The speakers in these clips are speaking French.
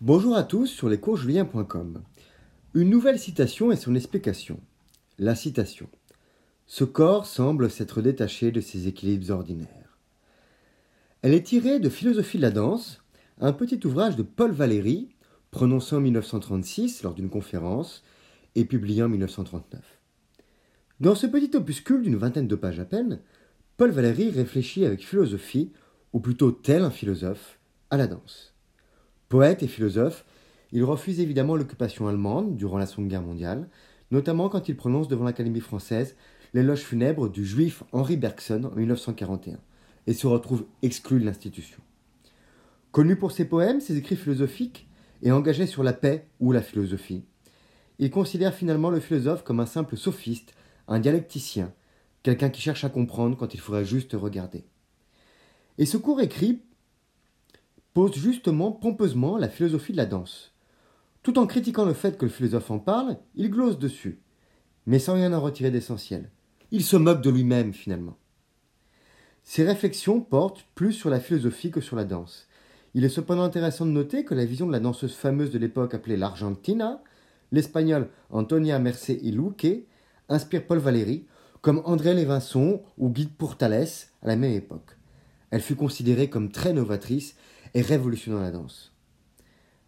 Bonjour à tous sur lescoursjulien.com. Une nouvelle citation et son explication. La citation. Ce corps semble s'être détaché de ses équilibres ordinaires. Elle est tirée de Philosophie de la danse, un petit ouvrage de Paul Valéry, prononcé en 1936 lors d'une conférence et publié en 1939. Dans ce petit opuscule d'une vingtaine de pages à peine, Paul Valéry réfléchit avec philosophie, ou plutôt tel un philosophe, à la danse. Poète et philosophe, il refuse évidemment l'occupation allemande durant la Seconde Guerre mondiale, notamment quand il prononce devant l'Académie française l'éloge funèbre du juif Henri Bergson en 1941, et se retrouve exclu de l'institution. Connu pour ses poèmes, ses écrits philosophiques, et engagé sur la paix ou la philosophie, il considère finalement le philosophe comme un simple sophiste, un dialecticien, quelqu'un qui cherche à comprendre quand il faudrait juste regarder. Et ce court écrit pose justement pompeusement la philosophie de la danse. Tout en critiquant le fait que le philosophe en parle, il glose dessus, mais sans rien en retirer d'essentiel. Il se moque de lui-même finalement. Ses réflexions portent plus sur la philosophie que sur la danse. Il est cependant intéressant de noter que la vision de la danseuse fameuse de l'époque appelée l'Argentina, l'espagnole Antonia Mercé y Luque, inspire Paul Valéry, comme André Lévinson ou Guy Pourtalès à la même époque. Elle fut considérée comme très novatrice et révolutionnant la danse.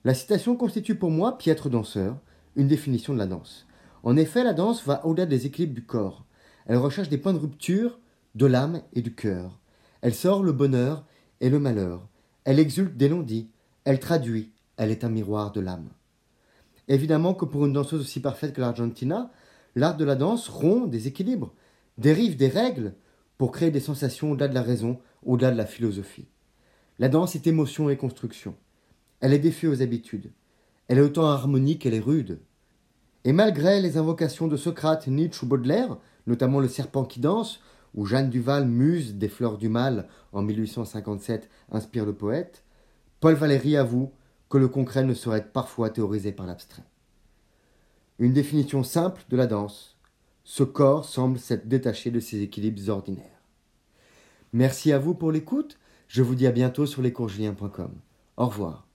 La citation constitue pour moi, piètre danseur, une définition de la danse. En effet, la danse va au-delà des équilibres du corps. Elle recherche des points de rupture de l'âme et du cœur. Elle sort le bonheur et le malheur. Elle exulte des non-dits. Elle traduit. Elle est un miroir de l'âme. Évidemment que pour une danseuse aussi parfaite que l'Argentina, l'art de la danse rompt des équilibres, dérive des règles pour créer des sensations au-delà de la raison, au-delà de la philosophie. La danse est émotion et construction. Elle est défiée aux habitudes. Elle est autant harmonique qu'elle est rude. Et malgré les invocations de Socrate, Nietzsche ou Baudelaire, notamment Le serpent qui danse, où Jeanne Duval, muse des fleurs du mal en 1857, inspire le poète, Paul Valéry avoue que le concret ne saurait parfois théorisé par l'abstrait. Une définition simple de la danse. Ce corps semble s'être détaché de ses équilibres ordinaires. Merci à vous pour l'écoute. Je vous dis à bientôt sur lescoursjuliens.com. Au revoir.